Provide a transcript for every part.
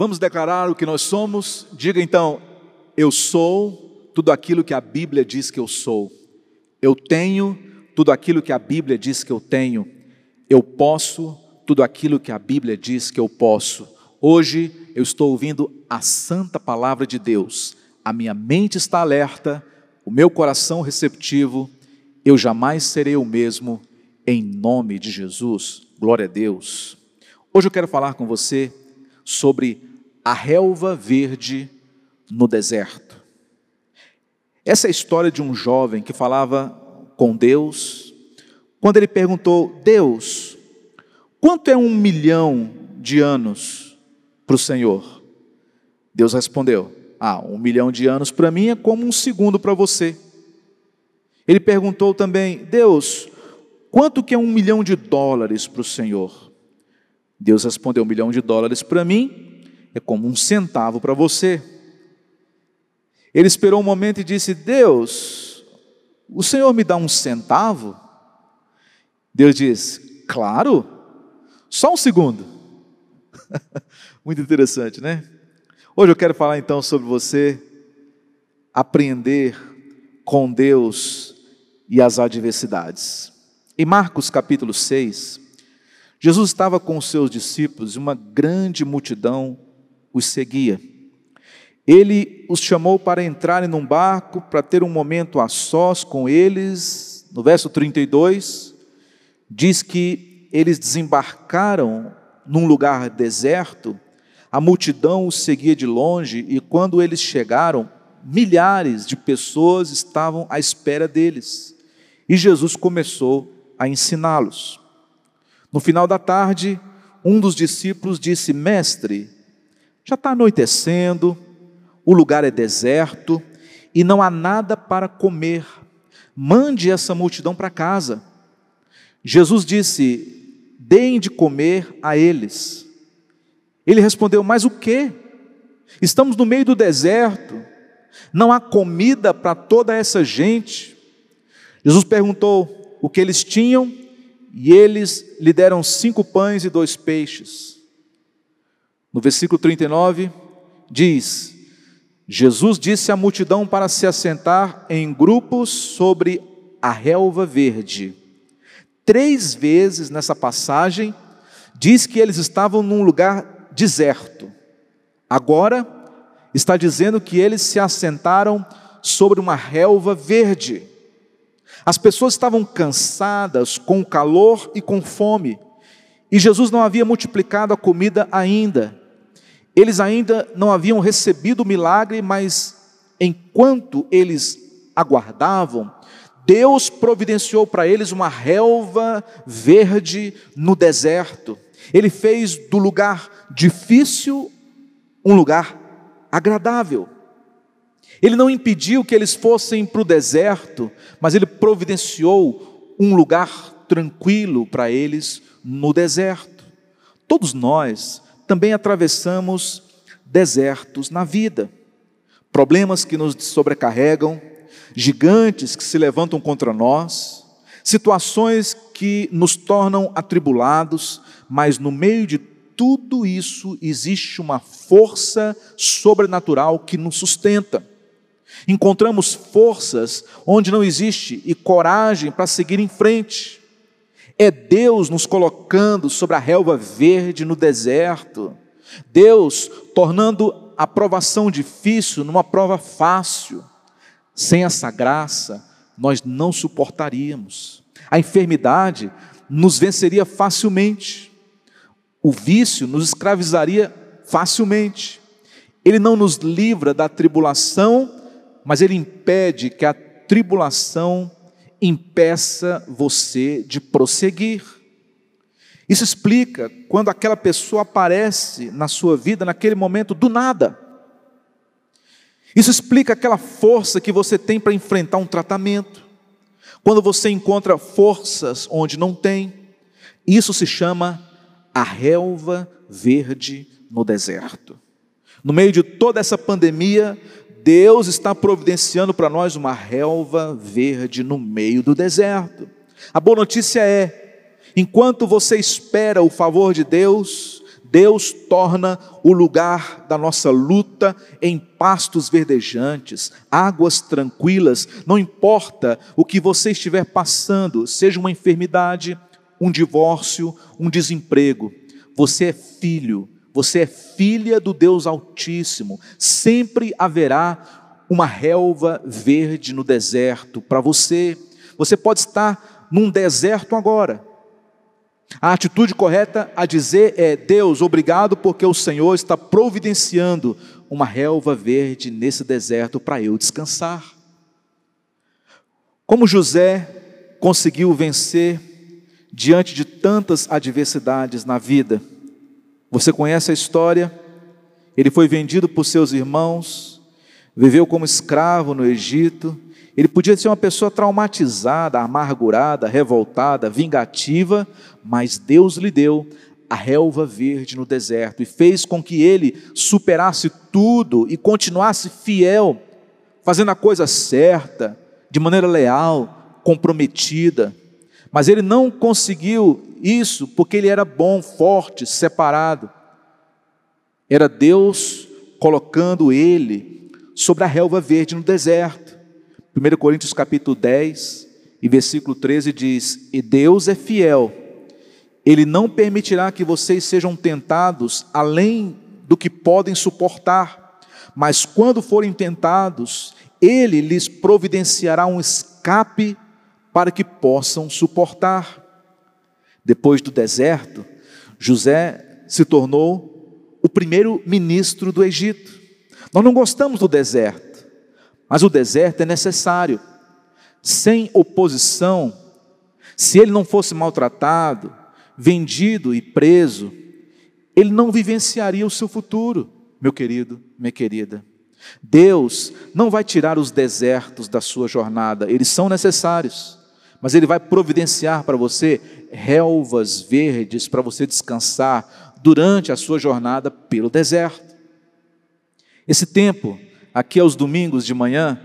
Vamos declarar o que nós somos? Diga então: eu sou tudo aquilo que a Bíblia diz que eu sou. Eu tenho tudo aquilo que a Bíblia diz que eu tenho. Eu posso tudo aquilo que a Bíblia diz que eu posso. Hoje eu estou ouvindo a santa palavra de Deus. A minha mente está alerta, o meu coração receptivo. Eu jamais serei o mesmo em nome de Jesus. Glória a Deus. Hoje eu quero falar com você sobre a relva verde no deserto. Essa é a história de um jovem que falava com Deus, quando ele perguntou: Deus, quanto é um milhão de anos para o Senhor? Deus respondeu: Ah, um milhão de anos para mim é como um segundo para você. Ele perguntou também: Deus, quanto que é um milhão de dólares para o Senhor? Deus respondeu: um milhão de dólares para mim é como um centavo para você. Ele esperou um momento e disse: Deus, o Senhor me dá um centavo? Deus disse: Claro, só um segundo. Muito interessante, né? Hoje eu quero falar então sobre você aprender com Deus e as adversidades. Em Marcos capítulo 6, Jesus estava com os seus discípulos e uma grande multidão os seguia. Ele os chamou para entrarem num barco, para ter um momento a sós com eles. No verso 32, diz que eles desembarcaram num lugar deserto, a multidão os seguia de longe, e quando eles chegaram, milhares de pessoas estavam à espera deles. E Jesus começou a ensiná-los. No final da tarde, um dos discípulos disse: Mestre, já está anoitecendo, o lugar é deserto e não há nada para comer. Mande essa multidão para casa. Jesus disse: Deem de comer a eles. Ele respondeu: Mas o que? Estamos no meio do deserto, não há comida para toda essa gente. Jesus perguntou o que eles tinham e eles lhe deram cinco pães e dois peixes. No versículo 39, diz: Jesus disse à multidão para se assentar em grupos sobre a relva verde. Três vezes nessa passagem, diz que eles estavam num lugar deserto. Agora, está dizendo que eles se assentaram sobre uma relva verde. As pessoas estavam cansadas, com calor e com fome, e Jesus não havia multiplicado a comida ainda. Eles ainda não haviam recebido o milagre, mas enquanto eles aguardavam, Deus providenciou para eles uma relva verde no deserto. Ele fez do lugar difícil um lugar agradável. Ele não impediu que eles fossem para o deserto, mas ele providenciou um lugar tranquilo para eles no deserto. Todos nós também atravessamos desertos na vida, problemas que nos sobrecarregam, gigantes que se levantam contra nós, situações que nos tornam atribulados, mas no meio de tudo isso existe uma força sobrenatural que nos sustenta. Encontramos forças onde não existe e coragem para seguir em frente. É Deus nos colocando sobre a relva verde no deserto. Deus tornando a provação difícil numa prova fácil. Sem essa graça, nós não suportaríamos. A enfermidade nos venceria facilmente. O vício nos escravizaria facilmente. Ele não nos livra da tribulação, mas ele impede que a tribulação impeça você de prosseguir. Isso explica quando aquela pessoa aparece na sua vida naquele momento do nada. Isso explica aquela força que você tem para enfrentar um tratamento. Quando você encontra forças onde não tem, isso se chama a relva verde no deserto. No meio de toda essa pandemia, Deus está providenciando para nós uma relva verde no meio do deserto. A boa notícia é: enquanto você espera o favor de Deus, Deus torna o lugar da nossa luta em pastos verdejantes, águas tranquilas, não importa o que você estiver passando, seja uma enfermidade, um divórcio, um desemprego, você é filho, você é filha do Deus Altíssimo, sempre haverá uma relva verde no deserto para você. Você pode estar num deserto agora, a atitude correta a dizer é: Deus, obrigado porque o Senhor está providenciando uma relva verde nesse deserto para eu descansar. Como José conseguiu vencer diante de tantas adversidades na vida? Você conhece a história? Ele foi vendido por seus irmãos, viveu como escravo no Egito, ele podia ser uma pessoa traumatizada, amargurada, revoltada, vingativa, mas Deus lhe deu a relva verde no deserto e fez com que ele superasse tudo e continuasse fiel, fazendo a coisa certa, de maneira leal, comprometida. Mas ele não conseguiu isso porque ele era bom, forte, separado. Era Deus colocando ele sobre a relva verde no deserto. 1 Coríntios capítulo 10 e versículo 13 diz: E Deus é fiel, Ele não permitirá que vocês sejam tentados além do que podem suportar, mas quando forem tentados, Ele lhes providenciará um escape para que possam suportar. Depois do deserto, José se tornou o primeiro ministro do Egito. Nós não gostamos do deserto. Mas o deserto é necessário. Sem oposição, se ele não fosse maltratado, vendido e preso, ele não vivenciaria o seu futuro, meu querido, minha querida. Deus não vai tirar os desertos da sua jornada, eles são necessários, mas Ele vai providenciar para você relvas verdes para você descansar durante a sua jornada pelo deserto. Esse tempo aqui aos domingos de manhã,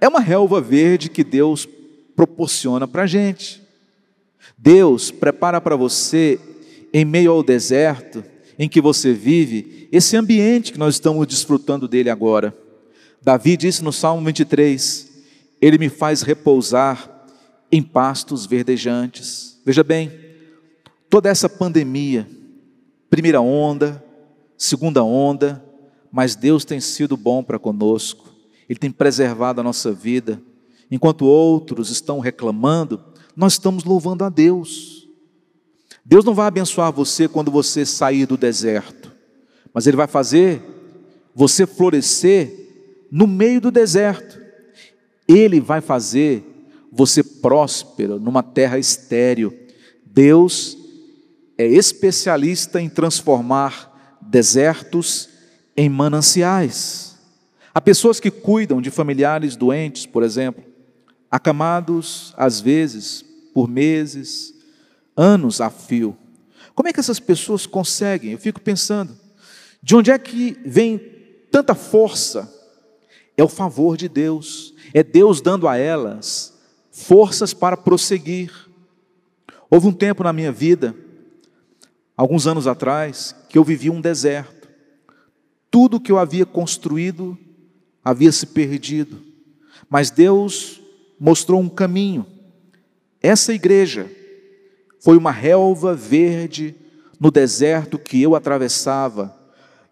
é uma relva verde que Deus proporciona para a gente. Deus prepara para você, em meio ao deserto em que você vive, esse ambiente que nós estamos desfrutando dele agora. Davi disse no Salmo 23: Ele me faz repousar em pastos verdejantes. Veja bem, toda essa pandemia, primeira onda, segunda onda, mas Deus tem sido bom para conosco, Ele tem preservado a nossa vida. Enquanto outros estão reclamando, nós estamos louvando a Deus. Deus não vai abençoar você quando você sair do deserto, mas Ele vai fazer você florescer no meio do deserto. Ele vai fazer você próspero numa terra estéril. Deus é especialista em transformar desertos em mananciais. Há pessoas que cuidam de familiares doentes, por exemplo, acamados às vezes por meses, anos a fio. Como é que essas pessoas conseguem? Eu fico pensando, de onde é que vem tanta força? É o favor de Deus, é Deus dando a elas forças para prosseguir. Houve um tempo na minha vida, alguns anos atrás, que eu vivi um deserto tudo que eu havia construído havia se perdido, mas Deus mostrou um caminho. Essa igreja foi uma relva verde no deserto que eu atravessava,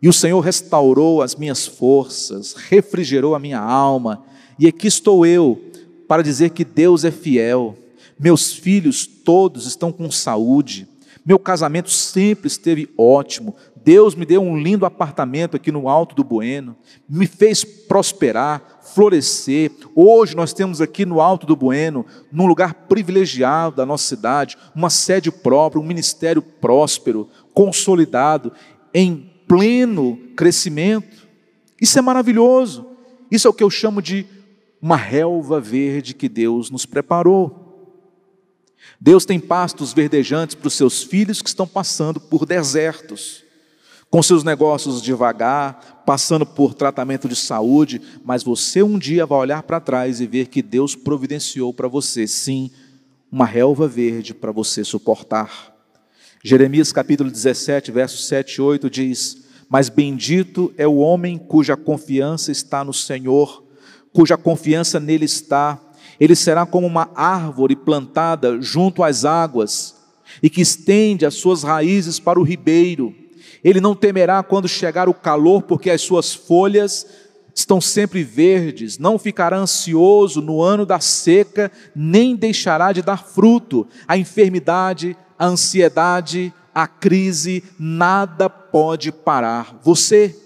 e o Senhor restaurou as minhas forças, refrigerou a minha alma, e aqui estou eu para dizer que Deus é fiel. Meus filhos todos estão com saúde, meu casamento sempre esteve ótimo, Deus me deu um lindo apartamento aqui no alto do Bueno, me fez prosperar, florescer. Hoje nós temos aqui no alto do Bueno, num lugar privilegiado da nossa cidade, uma sede própria, um ministério próspero, consolidado, em pleno crescimento. Isso é maravilhoso. Isso é o que eu chamo de uma relva verde que Deus nos preparou. Deus tem pastos verdejantes para os seus filhos que estão passando por desertos com seus negócios devagar, passando por tratamento de saúde, mas você um dia vai olhar para trás e ver que Deus providenciou para você, sim, uma relva verde para você suportar. Jeremias capítulo 17, versos 7 e 8 diz: Mas bendito é o homem cuja confiança está no Senhor, cuja confiança nele está. Ele será como uma árvore plantada junto às águas e que estende as suas raízes para o ribeiro. Ele não temerá quando chegar o calor, porque as suas folhas estão sempre verdes, não ficará ansioso no ano da seca, nem deixará de dar fruto. A enfermidade, a ansiedade, a crise, nada pode parar você.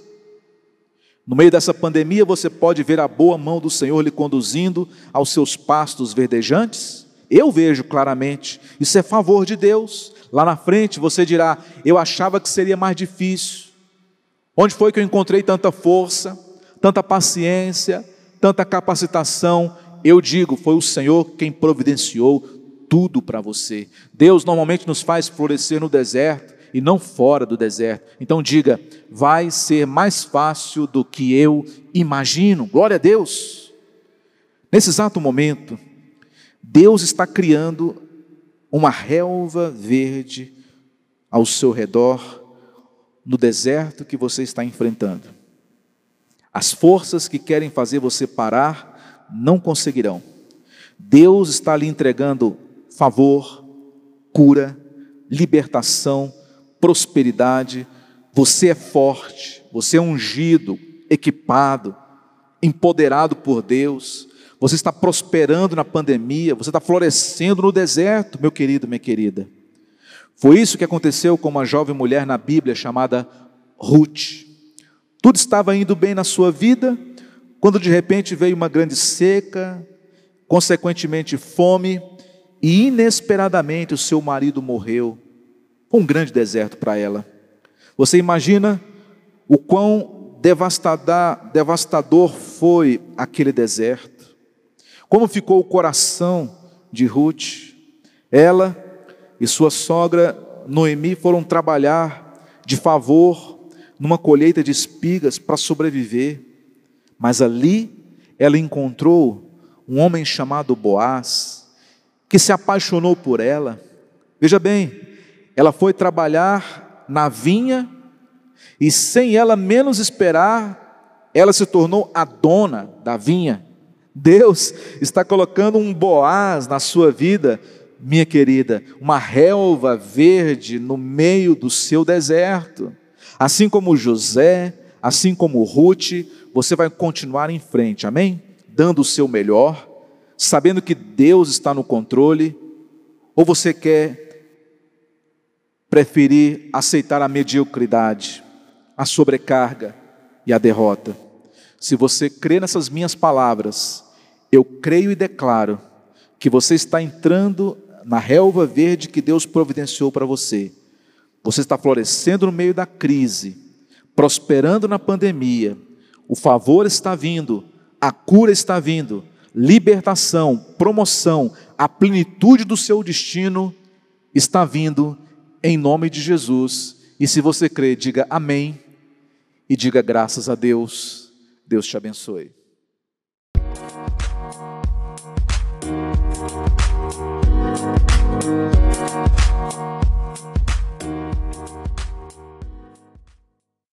No meio dessa pandemia, você pode ver a boa mão do Senhor lhe conduzindo aos seus pastos verdejantes? Eu vejo claramente, isso é favor de Deus. Lá na frente você dirá: Eu achava que seria mais difícil. Onde foi que eu encontrei tanta força, tanta paciência, tanta capacitação? Eu digo: Foi o Senhor quem providenciou tudo para você. Deus normalmente nos faz florescer no deserto e não fora do deserto. Então diga: vai ser mais fácil do que eu imagino. Glória a Deus. Nesse exato momento, Deus está criando uma relva verde ao seu redor, no deserto que você está enfrentando. As forças que querem fazer você parar não conseguirão. Deus está lhe entregando favor, cura, libertação, prosperidade. Você é forte, você é ungido, equipado, empoderado por Deus você está prosperando na pandemia, você está florescendo no deserto, meu querido, minha querida. Foi isso que aconteceu com uma jovem mulher na Bíblia chamada Ruth. Tudo estava indo bem na sua vida, quando de repente veio uma grande seca, consequentemente fome, e inesperadamente o seu marido morreu. Um grande deserto para ela. Você imagina o quão devastador foi aquele deserto? Como ficou o coração de Ruth? Ela e sua sogra Noemi foram trabalhar de favor numa colheita de espigas para sobreviver. Mas ali ela encontrou um homem chamado Boaz, que se apaixonou por ela. Veja bem, ela foi trabalhar na vinha e sem ela menos esperar, ela se tornou a dona da vinha. Deus está colocando um Boaz na sua vida, minha querida, uma relva verde no meio do seu deserto. Assim como José, assim como Ruth, você vai continuar em frente, amém? Dando o seu melhor, sabendo que Deus está no controle, ou você quer preferir aceitar a mediocridade, a sobrecarga e a derrota? Se você crê nessas minhas palavras, eu creio e declaro que você está entrando na relva verde que Deus providenciou para você. Você está florescendo no meio da crise, prosperando na pandemia. O favor está vindo, a cura está vindo, libertação, promoção, a plenitude do seu destino está vindo em nome de Jesus. E se você crê, diga amém e diga graças a Deus. Deus te abençoe.